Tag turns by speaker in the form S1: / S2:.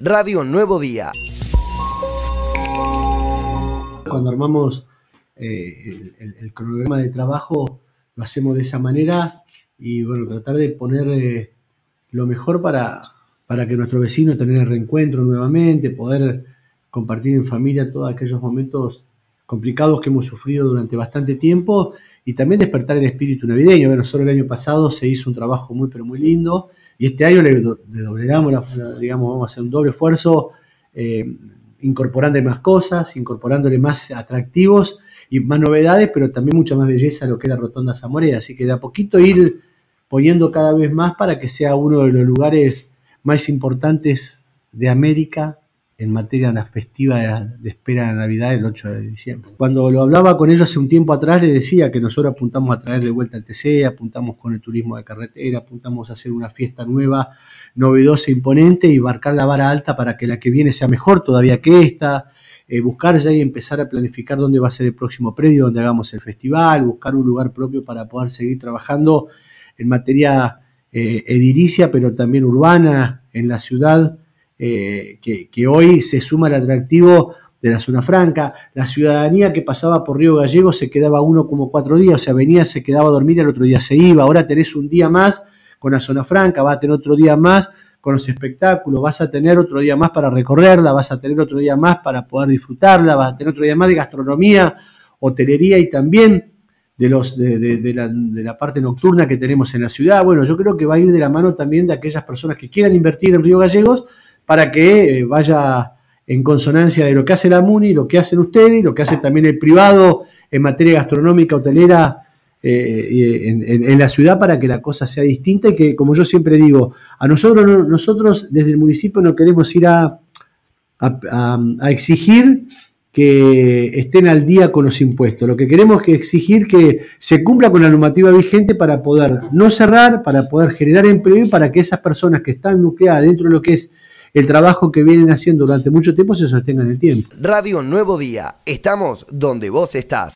S1: Radio Nuevo Día.
S2: Cuando armamos eh, el, cronograma de trabajo, lo hacemos de esa manera y bueno, tratar de poner eh, lo mejor para, para que nuestro vecino tenga el reencuentro nuevamente, poder compartir en familia todos aquellos momentos complicados que hemos sufrido durante bastante tiempo y también despertar el espíritu navideño. Bueno, solo el año pasado se hizo un trabajo muy, pero muy lindo y este año le, doblegamos, digamos, vamos a hacer un doble esfuerzo, eh, incorporándole más cosas, incorporándole más atractivos y más novedades, pero también mucha más belleza a lo que es la Rotonda Zamoreda. Así que de a poquito ir poniendo cada vez más para que sea uno de los lugares más importantes de América en materia de la festiva de espera de Navidad el 8 de diciembre. Cuando lo hablaba con ellos hace un tiempo atrás, les decía que nosotros apuntamos a traer de vuelta al TC, apuntamos con el turismo de carretera, apuntamos a hacer una fiesta nueva, novedosa, imponente y marcar la vara alta para que la que viene sea mejor todavía que esta, eh, buscar ya y empezar a planificar dónde va a ser el próximo predio donde hagamos el festival, buscar un lugar propio para poder seguir trabajando en materia eh, edilicia, pero también urbana en la ciudad eh, que, hoy se suma al atractivo de la zona franca. La ciudadanía que pasaba por Río Gallego se quedaba uno como cuatro días, o sea, venía, se quedaba a dormir el otro día se iba. Ahora tenés un día más con la zona franca, vas a tener otro día más con los espectáculos, vas a tener otro día más para recorrerla, vas a tener otro día más para poder disfrutarla, vas a tener otro día más de gastronomía, hotelería y también de, los, de, la, de, la, parte nocturna que tenemos en la ciudad. Bueno, yo creo que va a ir de la mano también de aquellas personas que quieran invertir en Río Gallegos, para que eh, vaya en consonancia de lo que hace la MUNI, lo que hacen ustedes, lo que hace también el privado en materia gastronómica, hotelera eh, en, la ciudad para que la cosa sea distinta y que, como yo siempre digo, a nosotros, nosotros desde el municipio no queremos ir a, a, exigir que estén al día con los impuestos. Lo que queremos es exigir que se cumpla con la normativa vigente para poder no cerrar, para poder generar empleo y para que esas personas que están nucleadas dentro de lo que es el trabajo que vienen haciendo durante mucho tiempo se sostenga en el tiempo.
S1: Radio Nuevo Día, estamos donde vos estás.